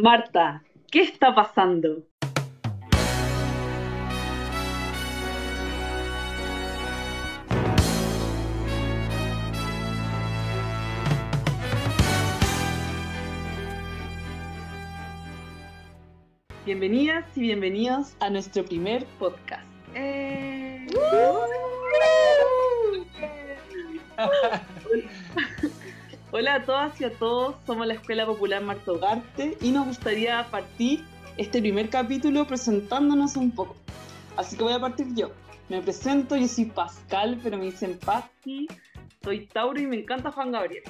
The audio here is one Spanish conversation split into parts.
Marta, ¿qué está pasando? Bienvenidas y bienvenidos a nuestro primer podcast. Eh... Hola a todas y a todos, somos la Escuela Popular Marta Ugarte y nos gustaría partir este primer capítulo presentándonos un poco. Así que voy a partir yo. Me presento, yo soy Pascal, pero me dicen Pasti. Soy Tauro y me encanta Juan Gabriel.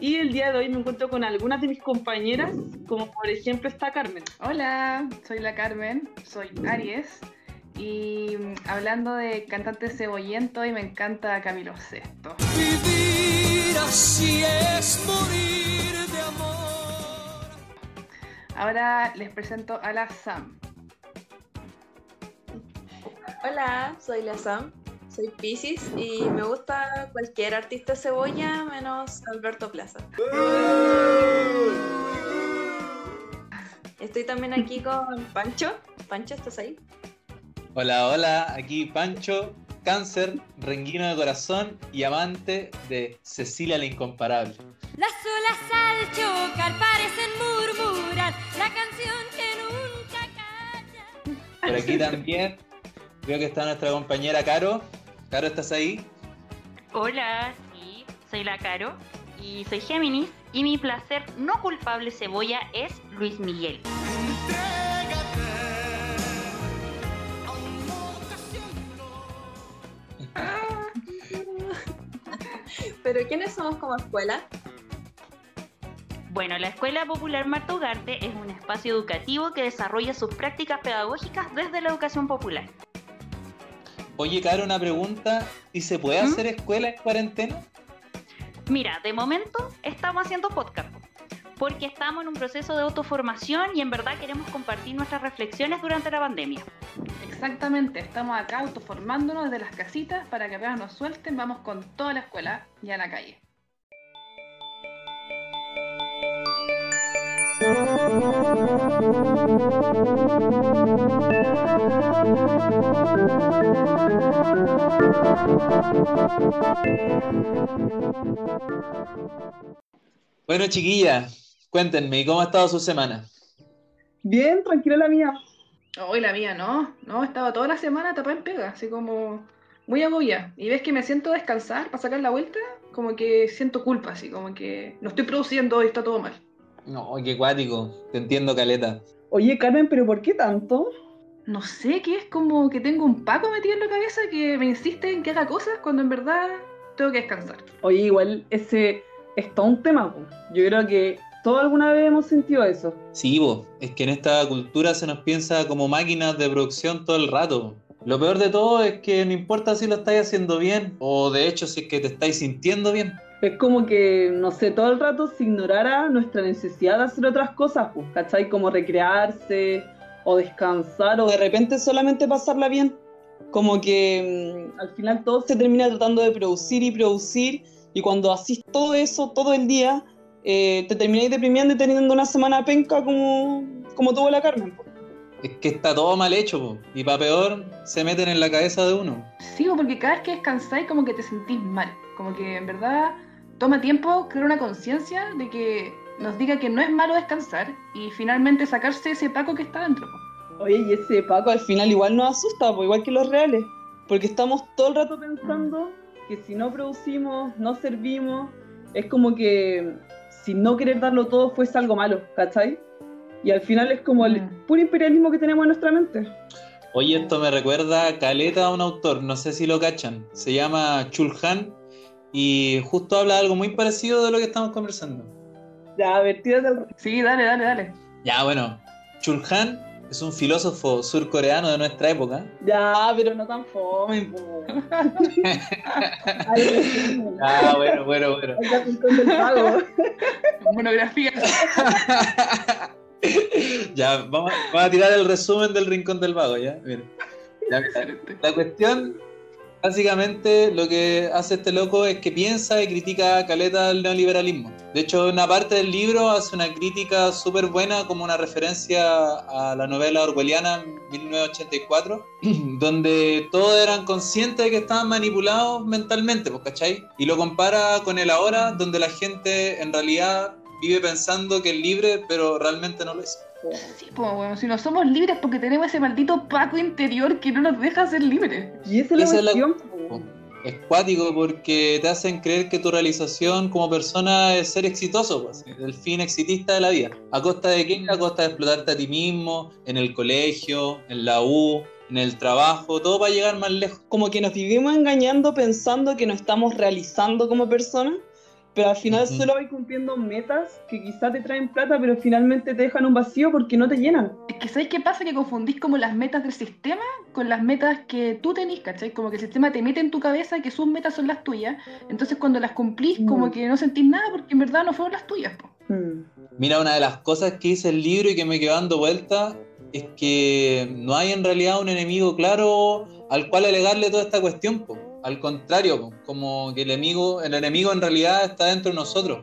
Y el día de hoy me encuentro con algunas de mis compañeras, como por ejemplo está Carmen. Hola, soy la Carmen, soy Aries y mm, hablando de cantantes cebollento y me encanta Camilo Sesto. Vivir así es morir de amor. Ahora les presento a la Sam. Hola, soy la Sam, soy Pisces y me gusta cualquier artista cebolla menos Alberto Plaza. Estoy también aquí con Pancho. Pancho, ¿estás ahí? Hola, hola, aquí Pancho, cáncer, renguino de corazón y amante de Cecilia la Incomparable. Las olas al chocar parecen murmurar la canción que nunca calla. Por aquí también veo que está nuestra compañera Caro. Caro, ¿estás ahí? Hola, sí, soy la Caro y soy Géminis y mi placer no culpable cebolla es Luis Miguel. Pero ¿quiénes somos como escuela? Bueno, la Escuela Popular Marta Ugarte es un espacio educativo que desarrolla sus prácticas pedagógicas desde la educación popular. Oye, Caro, una pregunta. ¿Y se puede ¿Mm? hacer escuela en cuarentena? Mira, de momento estamos haciendo podcast porque estamos en un proceso de autoformación y en verdad queremos compartir nuestras reflexiones durante la pandemia. Exactamente, estamos acá autoformándonos desde las casitas para que apenas nos suelten, vamos con toda la escuela y a la calle. Bueno, chiquilla, cuéntenme, ¿y cómo ha estado su semana? Bien, tranquila la mía. Hoy la mía no, no, estaba toda la semana tapada en pega, así como muy agobiada. Y ves que me siento a descansar para sacar la vuelta, como que siento culpa, así como que no estoy produciendo y está todo mal. No, qué cuático, te entiendo, Caleta. Oye, Carmen, ¿pero por qué tanto? No sé, que es como que tengo un paco metido en la cabeza que me insiste en que haga cosas cuando en verdad tengo que descansar. Oye, igual ese es todo un tema. po. Yo creo que todos alguna vez hemos sentido eso. Sí, vos, es que en esta cultura se nos piensa como máquinas de producción todo el rato. Lo peor de todo es que no importa si lo estáis haciendo bien o de hecho si es que te estáis sintiendo bien. Es como que, no sé, todo el rato se ignorara nuestra necesidad de hacer otras cosas, pues, ¿cachai? Como recrearse o descansar o de repente solamente pasarla bien. Como que mm, al final todo se termina tratando de producir y producir y cuando haces todo eso todo el día, eh, te termináis deprimiendo y teniendo una semana penca como, como tuvo la Carmen. po. Es que está todo mal hecho, po, y para peor se meten en la cabeza de uno. Sí, porque cada vez que descansáis como que te sentís mal, como que en verdad toma tiempo crear una conciencia de que nos diga que no es malo descansar y finalmente sacarse ese paco que está dentro. po. Oye, y ese Paco al final igual nos asusta, pues igual que los reales, porque estamos todo el rato pensando que si no producimos, no servimos, es como que si no querer darlo todo fuese algo malo, ¿cachai? Y al final es como el Mm. puro imperialismo que tenemos en nuestra mente. Oye, esto me recuerda a Caleta a un autor, no sé si lo cachan. Se llama Chulhan y justo habla de algo muy parecido de lo que estamos conversando. Ya, a ver, tírate al... Sí, dale, dale, dale. Ya, bueno, Chulhan es un filósofo surcoreano de nuestra época. Ya, pero no tan fome, po. Ah, bueno, bueno, bueno. ay, la rincón del vago. Monografía. ya, vamos, vamos a tirar el resumen del Rincón del Vago, ¿ya? Mira. Ya, mira. La cuestión Básicamente lo que hace este loco es que piensa y critica caleta el neoliberalismo. De hecho, una parte del libro hace una crítica súper buena como una referencia a la novela orwelliana 1984, donde todos eran conscientes de que estaban manipulados mentalmente, pues, ¿cachai? Y lo compara con el ahora, donde la gente en realidad vive pensando que es libre, pero realmente no lo es. Sí, pues, bueno, si no somos libres porque tenemos ese maldito Paco interior que no nos deja ser libres. Y esa es la Esa es la-. Es cuático porque te hacen creer que tu realización como persona es ser exitoso, pues, el fin exitista de la vida. ¿A costa de qué? A costa de explotarte a ti mismo, en el colegio, en la U, en el trabajo, todo para llegar más lejos. Como que nos vivimos engañando pensando que nos estamos realizando como personas, pero al final solo vais cumpliendo metas que quizás te traen plata, pero finalmente te dejan un vacío porque no te llenan. Es que ¿sabes qué pasa? Que confundís como las metas del sistema con las metas que tú tenés, ¿cachai? Como que el sistema te mete en tu cabeza que sus metas son las tuyas, entonces cuando las cumplís como Mm. que no sentís nada porque en verdad no fueron las tuyas, po. Hmm. Mira, una de las cosas que dice el libro y que me quedó dando vuelta es que no hay en realidad un enemigo claro al cual alegarle toda esta cuestión. po. Al contrario, como que el enemigo, el enemigo en realidad está dentro de nosotros.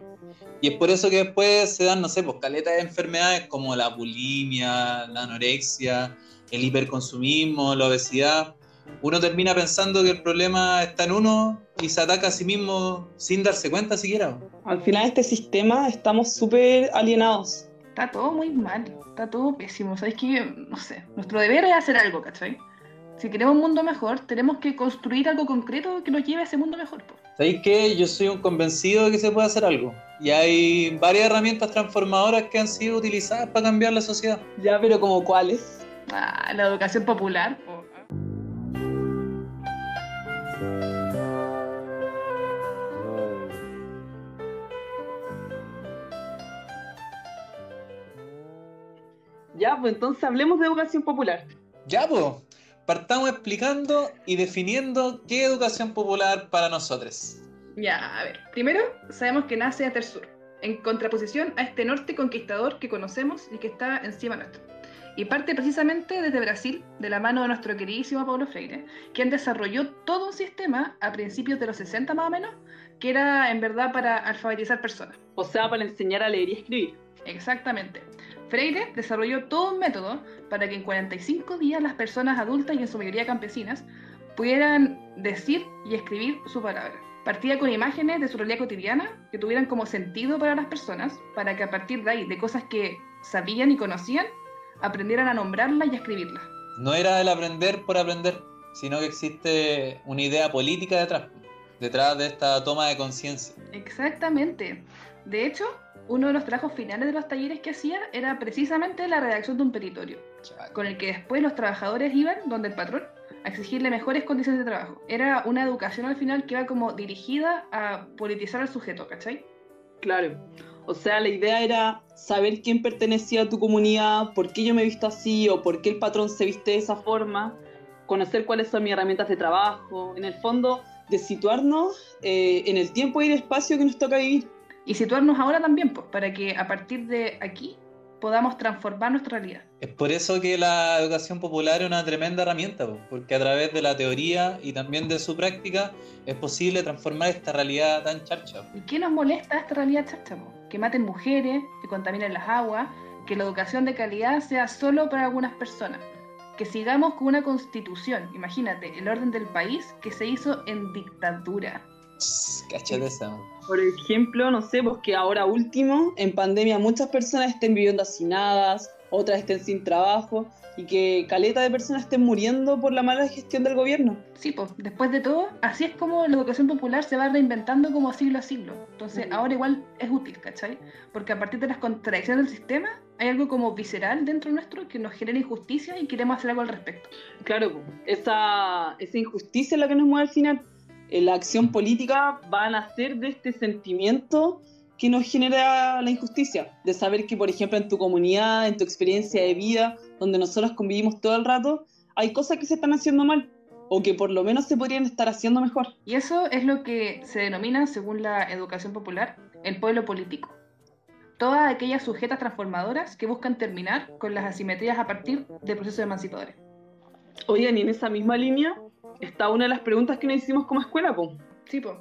Y es por eso que después se dan, no sé, pues caletas de enfermedades como la bulimia, la anorexia, el hiperconsumismo, la obesidad. Uno termina pensando que el problema está en uno y se ataca a sí mismo sin darse cuenta siquiera. Al final este sistema estamos súper alienados. Está todo muy mal, está todo pésimo. ¿Sabes qué? No sé, nuestro deber es hacer algo, ¿cachai? Si queremos un mundo mejor, tenemos que construir algo concreto que nos lleve a ese mundo mejor, po. ¿Sabéis qué? Yo soy un convencido de que se puede hacer algo. Y hay varias herramientas transformadoras que han sido utilizadas para cambiar la sociedad. Ya, pero como cuáles. Ah, la educación popular, po. Ya, pues entonces hablemos de educación popular. Ya, pues, partamos explicando y definiendo qué educación popular para nosotros. Ya, a ver. Primero, sabemos que nace hacia el sur, en contraposición a este norte conquistador que conocemos y que está encima nuestro. Y parte precisamente desde Brasil, de la mano de nuestro queridísimo Paulo Freire, quien desarrolló todo un sistema a principios de los 60 más o menos, que era en verdad para alfabetizar personas. O sea, para enseñar a leer y escribir. Exactamente. Freire desarrolló todo un método para que en 45 días las personas adultas y en su mayoría campesinas pudieran decir y escribir su palabra. Partía con imágenes de su realidad cotidiana que tuvieran como sentido para las personas, para que a partir de ahí, de cosas que sabían y conocían, aprendieran a nombrarlas y a escribirlas. No era el aprender por aprender, sino que existe una idea política detrás, detrás de esta toma de conciencia. Exactamente. De hecho, uno de los trabajos finales de los talleres que hacía era precisamente la redacción de un petitorio. con el que después los trabajadores iban donde el patrón a exigirle mejores condiciones de trabajo. Era una educación al final que iba como dirigida a politizar al sujeto, ¿cachai? Claro. O sea, la idea era saber quién pertenecía a tu comunidad, por qué yo me he visto así o por qué el patrón se viste de esa forma, conocer cuáles son mis herramientas de trabajo, en el fondo, de situarnos eh, en el tiempo y el espacio que nos toca vivir. Y situarnos ahora también, pues, para que a partir de aquí podamos transformar nuestra realidad. Es por eso que la educación popular es una tremenda herramienta, po, porque a través de la teoría y también de su práctica es posible transformar esta realidad tan charcha. ¿Y qué nos molesta esta realidad chacha? po? Que maten mujeres, que contaminen las aguas, que la educación de calidad sea solo para algunas personas. Que sigamos con una constitución, imagínate, el orden del país que se hizo en dictadura. Tss, Cáchate esa. Por ejemplo, no sé, pues que ahora último, en pandemia muchas personas estén viviendo hacinadas, otras estén sin trabajo y que caleta de personas estén muriendo por la mala gestión del gobierno. Sí, pues, después de todo, así es como la educación popular se va reinventando como siglo a siglo. Entonces, Ujú. ahora igual es útil, ¿cachai? Porque a partir de las contradicciones del sistema, hay algo como visceral dentro nuestro que nos genera injusticia y queremos hacer algo al respecto. Claro, pues, esa, esa injusticia es la que nos mueve al final. Eh, La acción política va a nacer de este sentimiento que nos genera la injusticia, de saber que, por ejemplo, en tu comunidad, en tu experiencia de vida, donde nosotros convivimos todo el rato, hay cosas que se están haciendo mal o que por lo menos se podrían estar haciendo mejor. Y eso es lo que se denomina, según la educación popular, el pueblo político. Todas aquellas sujetas transformadoras que buscan terminar con las asimetrías a partir de procesos emancipadores. Oigan, y en esa misma línea está una de las preguntas que nos hicimos como escuela, po. Sí, po.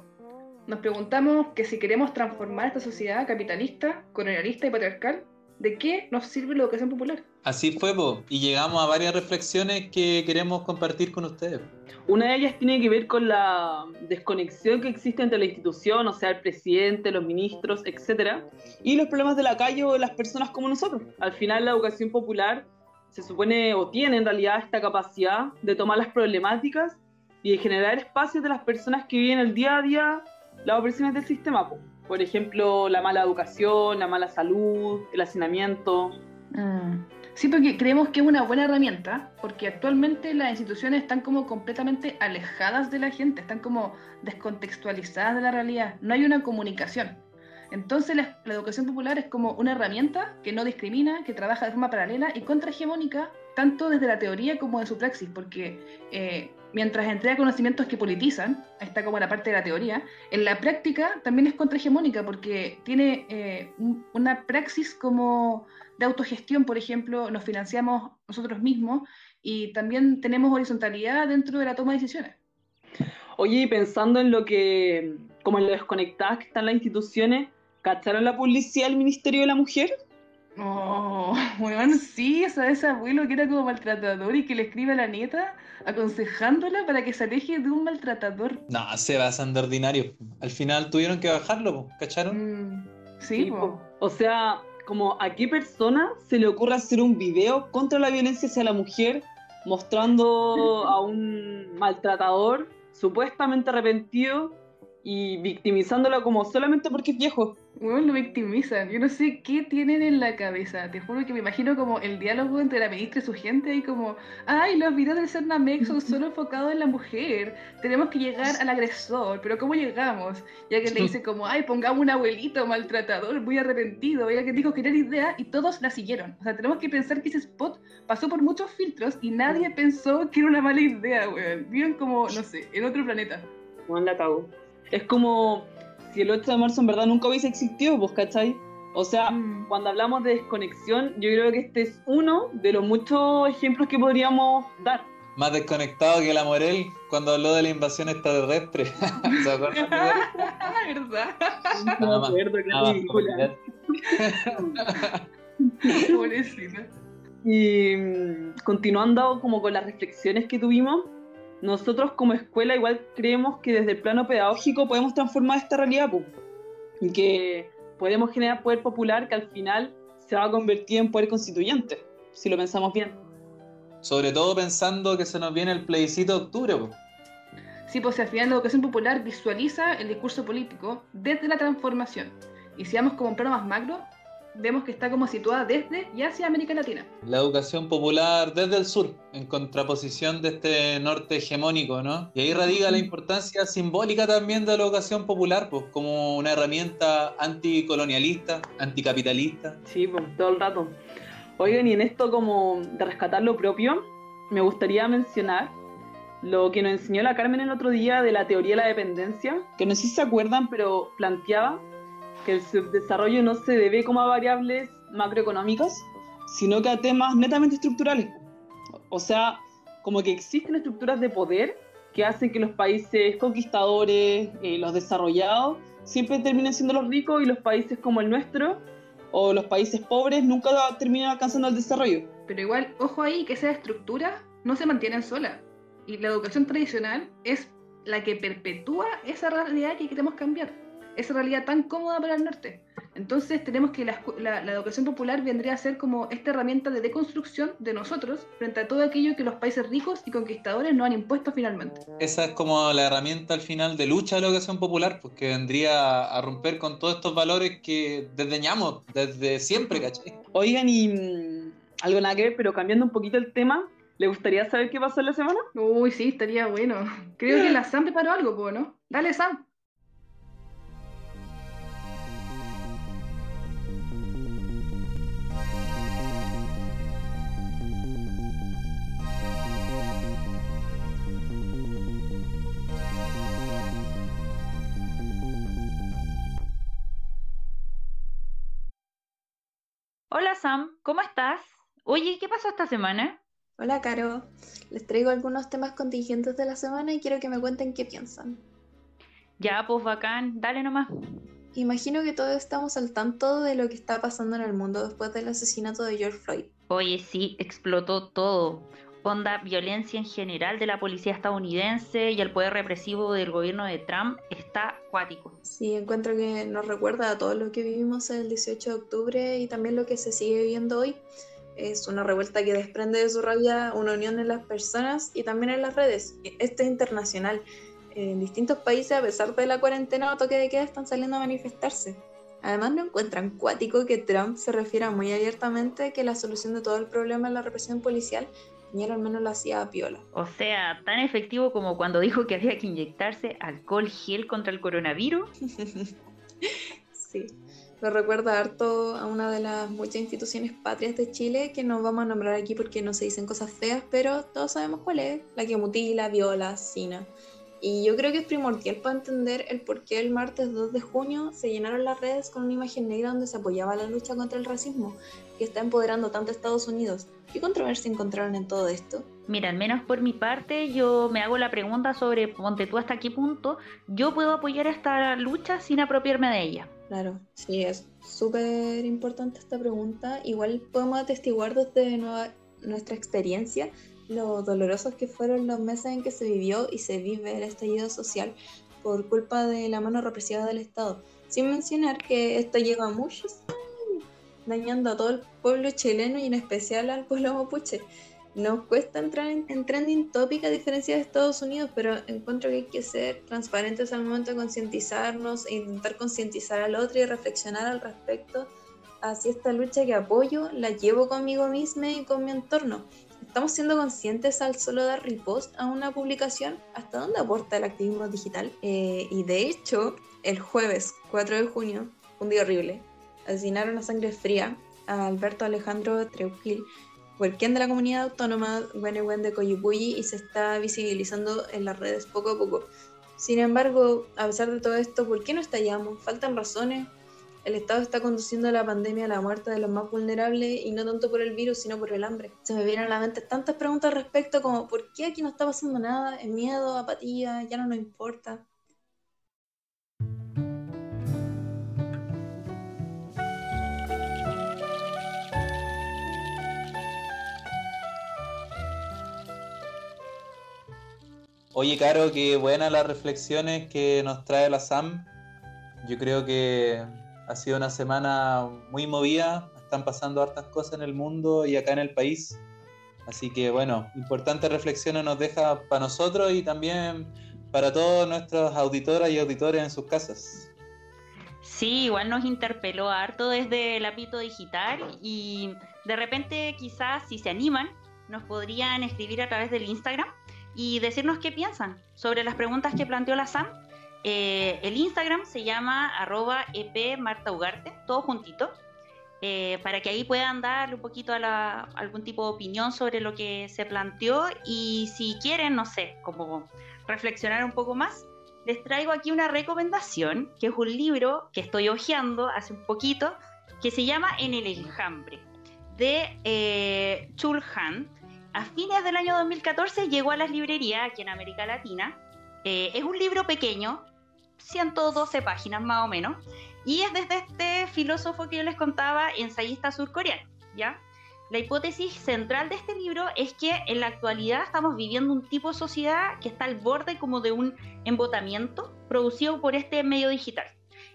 Nos preguntamos que si queremos transformar esta sociedad capitalista, colonialista y patriarcal, ¿de qué nos sirve la educación popular? Así fue, po, y llegamos a varias reflexiones que queremos compartir con ustedes. Una de ellas tiene que ver con la desconexión que existe entre la institución, o sea, el presidente, los ministros, etcétera, y los problemas de la calle o de las personas como nosotros. Al final, la educación popular se supone o tiene en realidad esta capacidad de tomar las problemáticas y de generar espacios de las personas que viven el día a día las opresiones del sistema. po. Por ejemplo, la mala educación, la mala salud, el hacinamiento. Mm. Sí, porque creemos que es una buena herramienta, porque actualmente las instituciones están como completamente alejadas de la gente, están como descontextualizadas de la realidad, no hay una comunicación. Entonces la, la educación popular es como una herramienta que no discrimina, que trabaja de forma paralela y contrahegemónica, tanto desde la teoría como de su praxis, porque eh, mientras entrega conocimientos que politizan, está como la parte de la teoría, en la práctica también es contrahegemónica, porque tiene eh, un- una praxis como de autogestión, por ejemplo, nos financiamos nosotros mismos y también tenemos horizontalidad dentro de la toma de decisiones. Oye, y pensando en lo que, como en lo desconectadas que están las instituciones, ¿cacharon la publicidad del Ministerio de la Mujer? Oh, weón, sí, esa ese abuelo que era como maltratador y que le escribe a la nieta aconsejándola para que se aleje de un maltratador. No, se basan de ordinario. Al final tuvieron que bajarlo, ¿cacharon? Mm, sí, Sí, po. po. O sea, como a qué persona se le ocurre hacer un video contra la violencia hacia la mujer mostrando a un maltratador supuestamente arrepentido y victimizándolo como solamente porque es viejo. Weón, lo victimizan. Yo no sé qué tienen en la cabeza. Te juro que me imagino como el diálogo entre la ministra y su gente y como, ay, los videos del Cernamex son solo enfocados en la mujer. Tenemos que llegar al agresor, pero ¿cómo llegamos? Ya que le dice como, ay, pongamos un abuelito maltratador, muy arrepentido. Ella que dijo que era la idea y todos la siguieron. O sea, tenemos que pensar que ese spot pasó por muchos filtros y nadie pensó que era una mala idea, weón. Viven como, no sé, en otro planeta. Juan la cago. Es como si el 8 de marzo en verdad nunca hubiese existido, pues, ¿cachai? O sea, Mm. cuando hablamos de desconexión, yo creo que este es uno de los muchos ejemplos que podríamos dar. Más desconectado que la Morel cuando habló de la invasión extraterrestre. ¿Se acuerdan? ¿Verdad? No me acuerdo, comentar. Pobrecita. Y mm, continuando como con las reflexiones que tuvimos, nosotros como escuela igual creemos que desde el plano pedagógico podemos transformar esta realidad y que podemos generar poder popular que al final se va a convertir en poder constituyente, si lo pensamos bien. Sobre todo pensando que se nos viene el plebiscito de octubre. po. Sí, pues al final la educación popular visualiza el discurso político desde la transformación. Y si vamos como un plano más macro, vemos que está como situada desde y hacia América Latina. La educación popular desde el sur, en contraposición de este norte hegemónico, ¿no? Y ahí radica la importancia simbólica también de la educación popular, pues como una herramienta anticolonialista, anticapitalista. Sí, pues, todo el rato. Oigan, y en esto como de rescatar lo propio, me gustaría mencionar lo que nos enseñó la Carmen el otro día de la teoría de la dependencia, que no sé si se acuerdan, pero planteaba que el subdesarrollo no se debe como a variables macroeconómicas, sino que a temas netamente estructurales. O sea, como que existen estructuras de poder que hacen que los países conquistadores, eh, los desarrollados, siempre terminen siendo los ricos y los países como el nuestro o los países pobres nunca terminan alcanzando el desarrollo. Pero igual, ojo ahí, que esas estructuras no se mantienen solas. Y la educación tradicional es la que perpetúa esa realidad que queremos cambiar. Esa realidad tan cómoda para el norte. Entonces tenemos que la, escu- la- la educación popular vendría a ser como esta herramienta de deconstrucción de nosotros frente a todo aquello que los países ricos y conquistadores nos han impuesto finalmente. Esa es como la herramienta al final de lucha de la educación popular, pues que vendría a romper con todos estos valores que desdeñamos desde siempre, ¿cachai? Oigan, y mm, algo nada que ver, pero cambiando un poquito el tema, ¿le gustaría saber qué pasó en la semana? Uy, sí, estaría bueno. Creo que la Sam preparó algo, ¿no? Dale, Sam. Hola Sam, ¿cómo estás? Oye, ¿qué pasó esta semana? Hola, Caro. Les traigo algunos temas contingentes de la semana y quiero que me cuenten qué piensan. Ya, pues bacán, dale nomás. Imagino que todos estamos al tanto de lo que está pasando en el mundo después del asesinato de George Floyd. Oye, sí, explotó todo. Onda, violencia en general de la policía estadounidense y el poder represivo del gobierno de Trump está acuático. Sí, encuentro que nos recuerda a todo lo que vivimos el 18 de octubre y también lo que se sigue viviendo hoy. Es una revuelta que desprende de su rabia una unión en las personas y también en las redes. Este es internacional. En distintos países, a pesar de la cuarentena o toque de queda, están saliendo a manifestarse. Además, no encuentran cuático que Trump se refiera muy abiertamente que la solución de todo el problema es la represión policial él al menos lo hacía a piola. O sea, tan efectivo como cuando dijo que había que inyectarse alcohol gel contra el coronavirus. Sí, me recuerda harto a una de las muchas instituciones patrias de Chile que no vamos a nombrar aquí porque no se dicen cosas feas, pero todos sabemos cuál es, la que mutila, viola, asesina. Y yo creo que es primordial para entender el por qué el martes 2 de junio se llenaron las redes con una imagen negra donde se apoyaba la lucha contra el racismo, que está empoderando tanto a Estados Unidos. ¿Qué controversia encontraron en todo esto? Mira, al menos por mi parte, yo me hago la pregunta sobre, ponte tú hasta qué punto yo puedo apoyar esta lucha sin apropiarme de ella. Claro, sí, es súper importante esta pregunta. Igual podemos atestiguar desde nueva- nuestra experiencia lo dolorosos que fueron los meses en que se vivió y se vive el estallido social por culpa de la mano represiva del Estado. Sin mencionar que esto lleva muchos años dañando a todo el pueblo chileno y en especial al pueblo mapuche. Nos cuesta entrar en, en trending topic a diferencia de Estados Unidos, pero encuentro que hay que ser transparentes al momento de concientizarnos e intentar concientizar al otro y reflexionar al respecto. Así esta lucha que apoyo la llevo conmigo misma y con mi entorno. ¿Estamos siendo conscientes al solo dar repost a una publicación? ¿Hasta dónde aporta el activismo digital? Eh, y de hecho, el jueves 4 de junio, un día horrible, asesinaron a sangre fría a Alberto Alejandro Treuquil, huelquén de la comunidad autónoma Huenehuen de Coyipulli y se está visibilizando en las redes poco a poco. Sin embargo, a pesar de todo esto, ¿por qué no estallamos? ¿Faltan razones? El Estado está conduciendo la pandemia a la muerte de los más vulnerables y no tanto por el virus, sino por el hambre. Se me vienen a la mente tantas preguntas al respecto como ¿por qué aquí no está pasando nada? ¿Es miedo, apatía? ¿Ya no nos importa? Oye, Caro, qué buenas las reflexiones que nos trae la Sam. Yo creo que ha sido una semana muy movida, están pasando hartas cosas en el mundo y acá en el país. Así que bueno, importantes reflexiones nos deja para nosotros y también para todos nuestros auditoras y auditores en sus casas. Sí, igual nos interpeló harto desde el ámbito digital y de repente quizás si se animan nos podrían escribir a través del Instagram y decirnos qué piensan sobre las preguntas que planteó la Sam. Eh, el Instagram se llama arroba EP Marta Ugarte, eh, para que ahí puedan darle un poquito algún tipo de opinión sobre lo que se planteó y si quieren, no sé, como reflexionar un poco más, les traigo aquí una recomendación, que es un libro que estoy hojeando hace un poquito, que se llama En el enjambre, de eh, Chul. A fines del año 2014 llegó a las librerías aquí en América Latina. Eh, es un libro pequeño, 112 páginas más o menos, y es desde este filósofo que yo les contaba, ensayista surcoreano, ¿ya? La hipótesis central de este libro es que en la actualidad estamos viviendo un tipo de sociedad que está al borde como de un embotamiento producido por este medio digital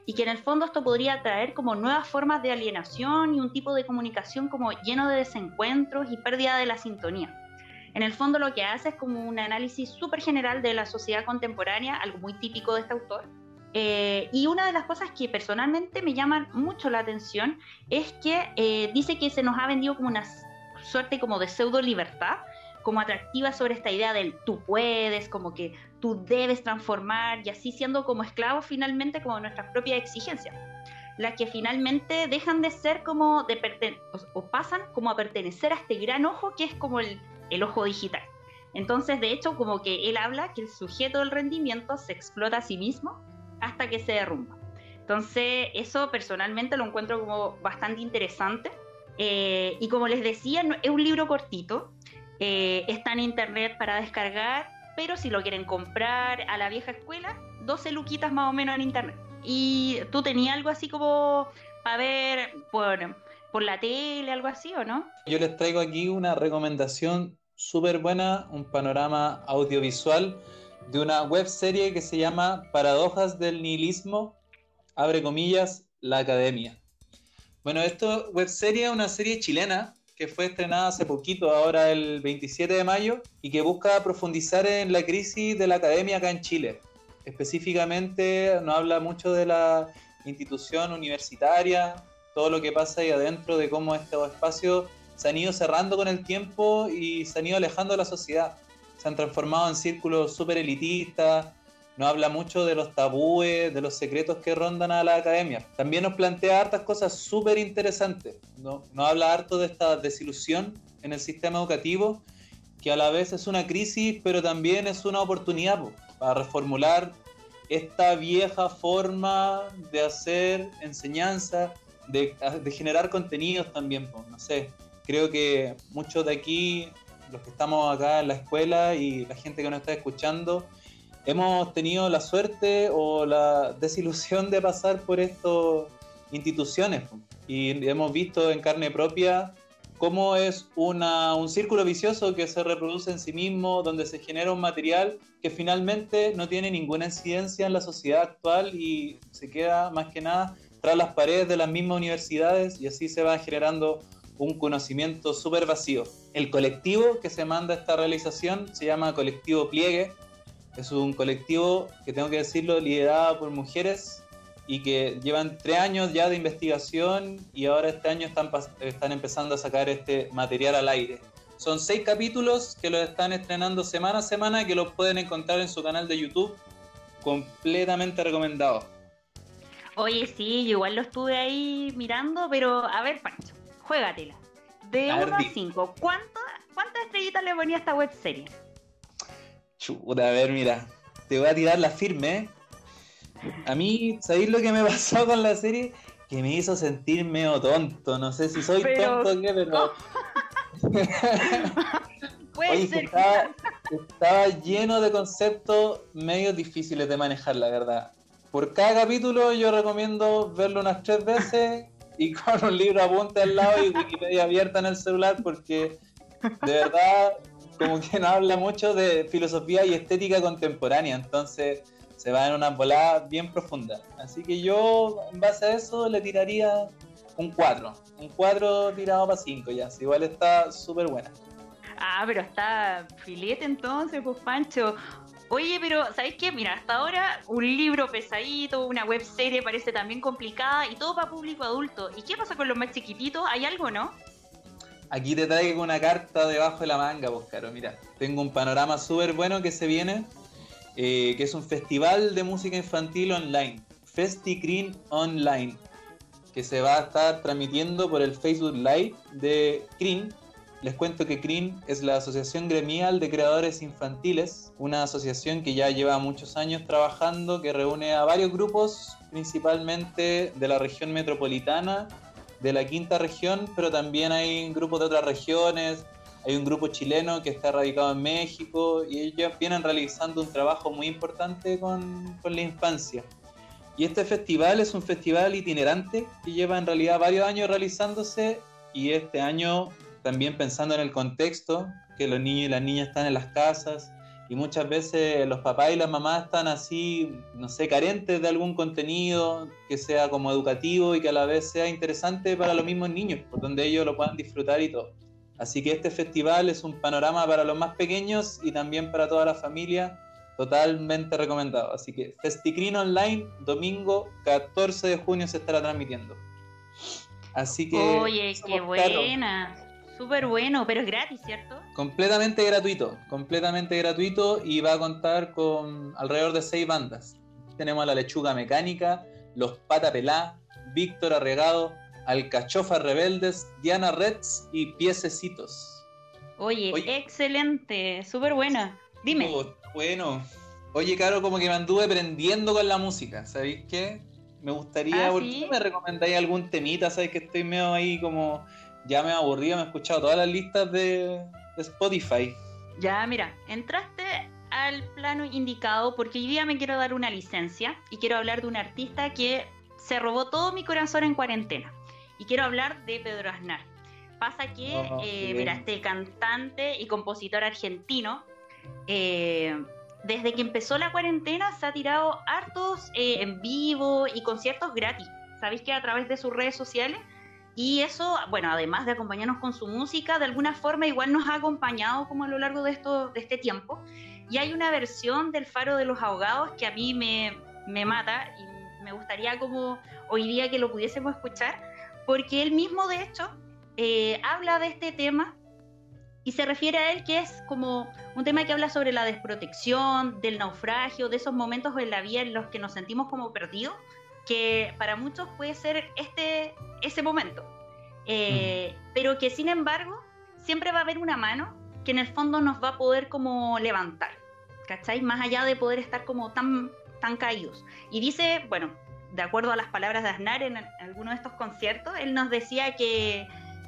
y que en el fondo esto podría traer como nuevas formas de alienación y un tipo de comunicación como lleno de desencuentros y pérdida de la sintonía. En el fondo lo que hace es como un análisis súper general de la sociedad contemporánea, algo muy típico de este autor, eh, y una de las cosas que personalmente me llaman mucho la atención es que eh, dice que se nos ha vendido como una suerte como de pseudo libertad, como atractiva sobre esta idea del tú puedes, como que tú debes transformar y así siendo como esclavos finalmente como nuestras propias exigencias, las que finalmente dejan de ser como de o pasan como a pertenecer a este gran ojo que es como el, el ojo digital. Entonces, de hecho, como que él habla que el sujeto del rendimiento se explota a sí mismo hasta que se derrumba. Entonces, eso personalmente lo encuentro como bastante interesante. Eh, y como les decía, es un libro cortito. Eh, está en internet para descargar, pero si lo quieren comprar a la vieja escuela, 12 luquitas más o menos en internet. ¿Y tú tenías algo así como para ver por, por la tele, algo así o no? Yo les traigo aquí una recomendación súper buena, un panorama audiovisual de una web serie que se llama Paradojas del Nihilismo, abre comillas, la Academia. Bueno, esto web serie es una serie chilena que fue estrenada hace poquito, ahora el 27 de mayo, y que busca profundizar en la crisis de la academia acá en Chile. Específicamente nos habla mucho de la institución universitaria, todo lo que pasa ahí adentro, de cómo estos espacios se han ido cerrando con el tiempo y se han ido alejando de la sociedad. Se han transformado en círculos súper elitistas, nos habla mucho de los tabúes, de los secretos que rondan a la academia. También nos plantea hartas cosas súper interesantes. ¿no? Nos habla harto de esta desilusión en el sistema educativo, que a la vez es una crisis, pero también es una oportunidad po, para reformular esta vieja forma de hacer enseñanza, de, de generar contenidos también. po, no sé, creo que muchos de aquí, los que estamos acá en la escuela y la gente que nos está escuchando, hemos tenido la suerte o la desilusión de pasar por estas instituciones y hemos visto en carne propia cómo es una, un círculo vicioso que se reproduce en sí mismo, donde se genera un material que finalmente no tiene ninguna incidencia en la sociedad actual y se queda más que nada tras las paredes de las mismas universidades y así se va generando un conocimiento súper vacío. El colectivo que se manda a esta realización se llama Colectivo Pliegue, es un colectivo que tengo que decirlo liderado por mujeres y que llevan tres años ya de investigación y ahora este año están, están empezando a sacar este material al aire. Son seis capítulos que los están estrenando semana a semana que los pueden encontrar en su canal de YouTube, completamente recomendado. Oye, sí, yo igual lo estuve ahí mirando, pero a ver, Pancho, juégatela. De A ver, 1 a di. 5, ¿cuántas estrellitas le ponía a esta web serie? Chuta, a ver, mira, te voy a tirar la firme. ¿eh? A mí, ¿sabéis lo que me pasó con la serie? Que me hizo sentir medio tonto. No sé si soy Pero, tonto o qué, pero. Puede Oye, ser. estaba, estaba lleno de conceptos medio difíciles de manejar, la verdad. Por cada capítulo yo recomiendo verlo unas tres veces y con un libro apunte al lado y Wikipedia abierta en el celular porque de verdad como que no habla mucho de filosofía y estética contemporánea, entonces se va en una volada bien profunda. Así que yo en base a eso le tiraría un 4, un 4 tirado para 5 ya, si igual está súper buena. Ah, pero está filete entonces, pues Pancho. Oye, pero ¿sabéis qué? Mira, hasta ahora un libro pesadito, una web serie parece también complicada y todo para público adulto. ¿Y qué pasa con los más chiquititos? ¿Hay algo, no? Aquí te traigo una carta debajo de la manga, pues caro. Mira, tengo un panorama súper bueno que se viene, eh, que es un festival de música infantil online, FestiCreen Online, que se va a estar transmitiendo por el Facebook Live de Creen. Les cuento que Creen es la Asociación Gremial de Creadores Infantiles, una asociación que ya lleva muchos años trabajando, que reúne a varios grupos, principalmente de la región metropolitana de la quinta región, pero también hay grupos de otras regiones, hay un grupo chileno que está radicado en México y ellos vienen realizando un trabajo muy importante con, con la infancia. Y este festival es un festival itinerante que lleva en realidad varios años realizándose y este año también pensando en el contexto, que los niños y las niñas están en las casas y muchas veces los papás y las mamás están así, no sé, carentes de algún contenido que sea como educativo y que a la vez sea interesante para los mismos niños, por donde ellos lo puedan disfrutar y todo. Así que este festival es un panorama para los más pequeños y también para toda la familia, totalmente recomendado. Así que Festicrin Online, domingo 14 de junio se estará transmitiendo. Así que... Oye, qué pues, Caro. Súper bueno, pero es gratis, ¿cierto? Completamente gratuito, completamente gratuito y va a contar con alrededor de seis bandas. Tenemos a la Lechuga Mecánica, Los Pata Pelá, Víctor Arregado, Alcachofas Rebeldes, Diana Reds y Piececitos. Oye, Oye. excelente, súper buena. Dime. Oh, bueno, oye, Caro, como que me anduve prendiendo con la música, ¿sabéis qué? Me gustaría, Ah, ¿por qué me recomendáis algún temita? ¿Sabéis que estoy medio ahí como ya me he aburrido? Me he escuchado todas las listas de, de Spotify. Ya, mira, entraste al plano indicado porque hoy día me quiero dar una licencia y quiero hablar de un artista que se robó todo mi corazón en cuarentena. Y quiero hablar de Pedro Aznar. Pasa que, Oh, eh, mira, este cantante y compositor argentino, eh, desde que empezó la cuarentena se ha tirado hartos eh, en vivo y conciertos gratis. ¿Sabéis que a través de sus redes sociales? Y eso, bueno, además de acompañarnos con su música, de alguna forma igual nos ha acompañado como a lo largo de, esto, de este tiempo. Y hay una versión del Faro de los Ahogados que a mí me, me mata y me gustaría como hoy día que lo pudiésemos escuchar, porque él mismo de hecho eh, habla de este tema y se refiere a él que es como un tema que habla sobre la desprotección, del naufragio, de esos momentos en la vida en los que nos sentimos como perdidos, que para muchos puede ser este ese momento, Eh, pero que sin embargo siempre va a haber una mano que en el fondo nos va a poder como levantar, ¿cachai? Más allá de poder estar como tan, tan caídos. Y dice, bueno, de acuerdo a las palabras de Aznar en alguno de estos conciertos, él nos decía que,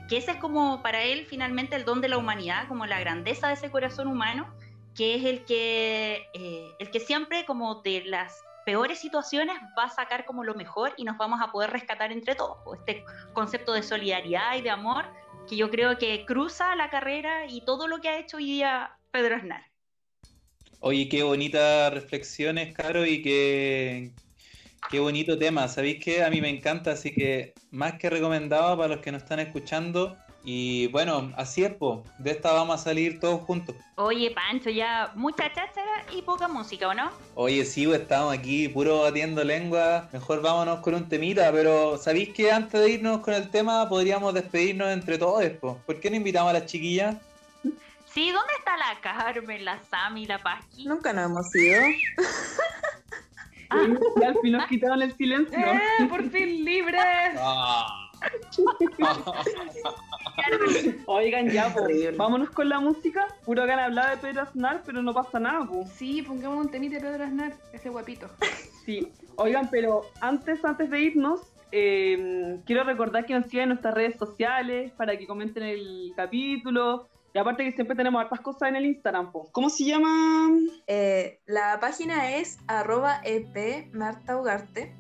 que ese es como para él finalmente el don de la humanidad, como la grandeza de ese corazón humano, que es el que, eh, el que siempre como de las peores situaciones va a sacar como lo mejor y nos vamos a poder rescatar entre todos. Este concepto de solidaridad y de amor que yo creo que cruza la carrera y todo lo que ha hecho hoy día Pedro Aznar. Oye, qué bonitas reflexiones, Caro, y qué, qué bonito tema. ¿Sabéis qué? A mí me encanta, así que más que recomendado para los que nos están escuchando. Y bueno, así es, po. De esta vamos a salir todos juntos. Oye, Pancho, ya mucha cháchara y poca música, ¿o no? Oye, sí, pues, estamos aquí puro batiendo lengua. Mejor vámonos con un temita, pero ¿sabéis que antes de irnos con el tema podríamos despedirnos entre todos? Po? ¿Por qué no invitamos a las chiquillas? Sí, ¿dónde está la Carmen, la Sami, la Pasqui? Nunca nos hemos ido. Ah. Y al fin nos quitaron el silencio. ¡Eh! ¡Por fin libres! Ah. Oigan, ya, Horrible. vámonos con la música. Puro ganas de hablar de Pedro Aznar, pero no pasa nada, po. Sí, pongamos un temite de Pedro Aznar, ese guapito. Sí, oigan, pero antes, antes de irnos, eh, quiero recordar que nos sigan en nuestras redes sociales para que comenten el capítulo. Y aparte que siempre tenemos hartas cosas en el Instagram, po. ¿Cómo se llama? Eh, la página es arroba EP Marta Ugarte.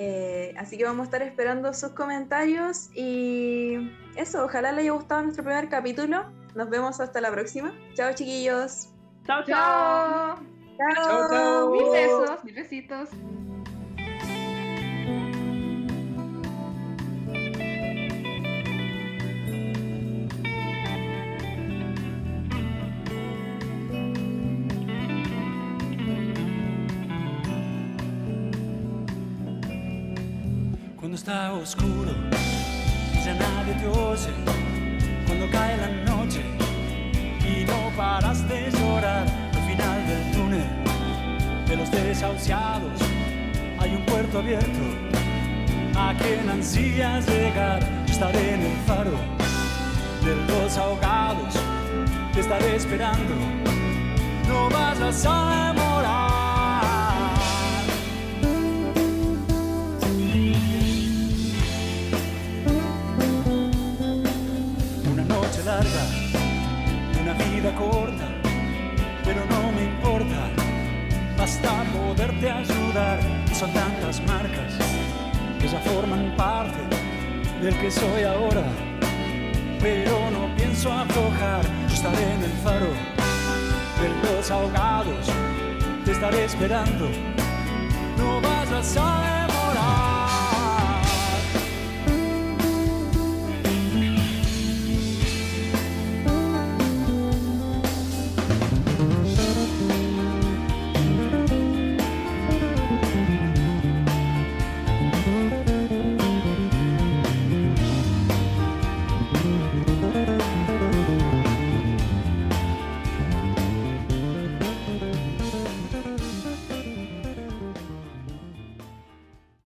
Eh, así que vamos a estar esperando sus comentarios y eso, ojalá les haya gustado nuestro primer capítulo. Nos vemos hasta la próxima. Chao chiquillos. Chao, chao. ¡Chao! Chao, chao. Mil besos, mil besitos. Cuando está oscuro ya nadie te oye, cuando cae la noche y no paras de llorar, al final del túnel de los desahuciados hay un puerto abierto a quien ansías llegar. Yo estaré en el faro de los ahogados, te estaré esperando, no vayas a demorar. Corta, pero no me importa, basta poderte ayudar. Son tantas marcas que ya forman parte del que soy ahora, pero no pienso aflojar. Yo estaré en el faro de los ahogados, te estaré esperando, no vayas a demorar.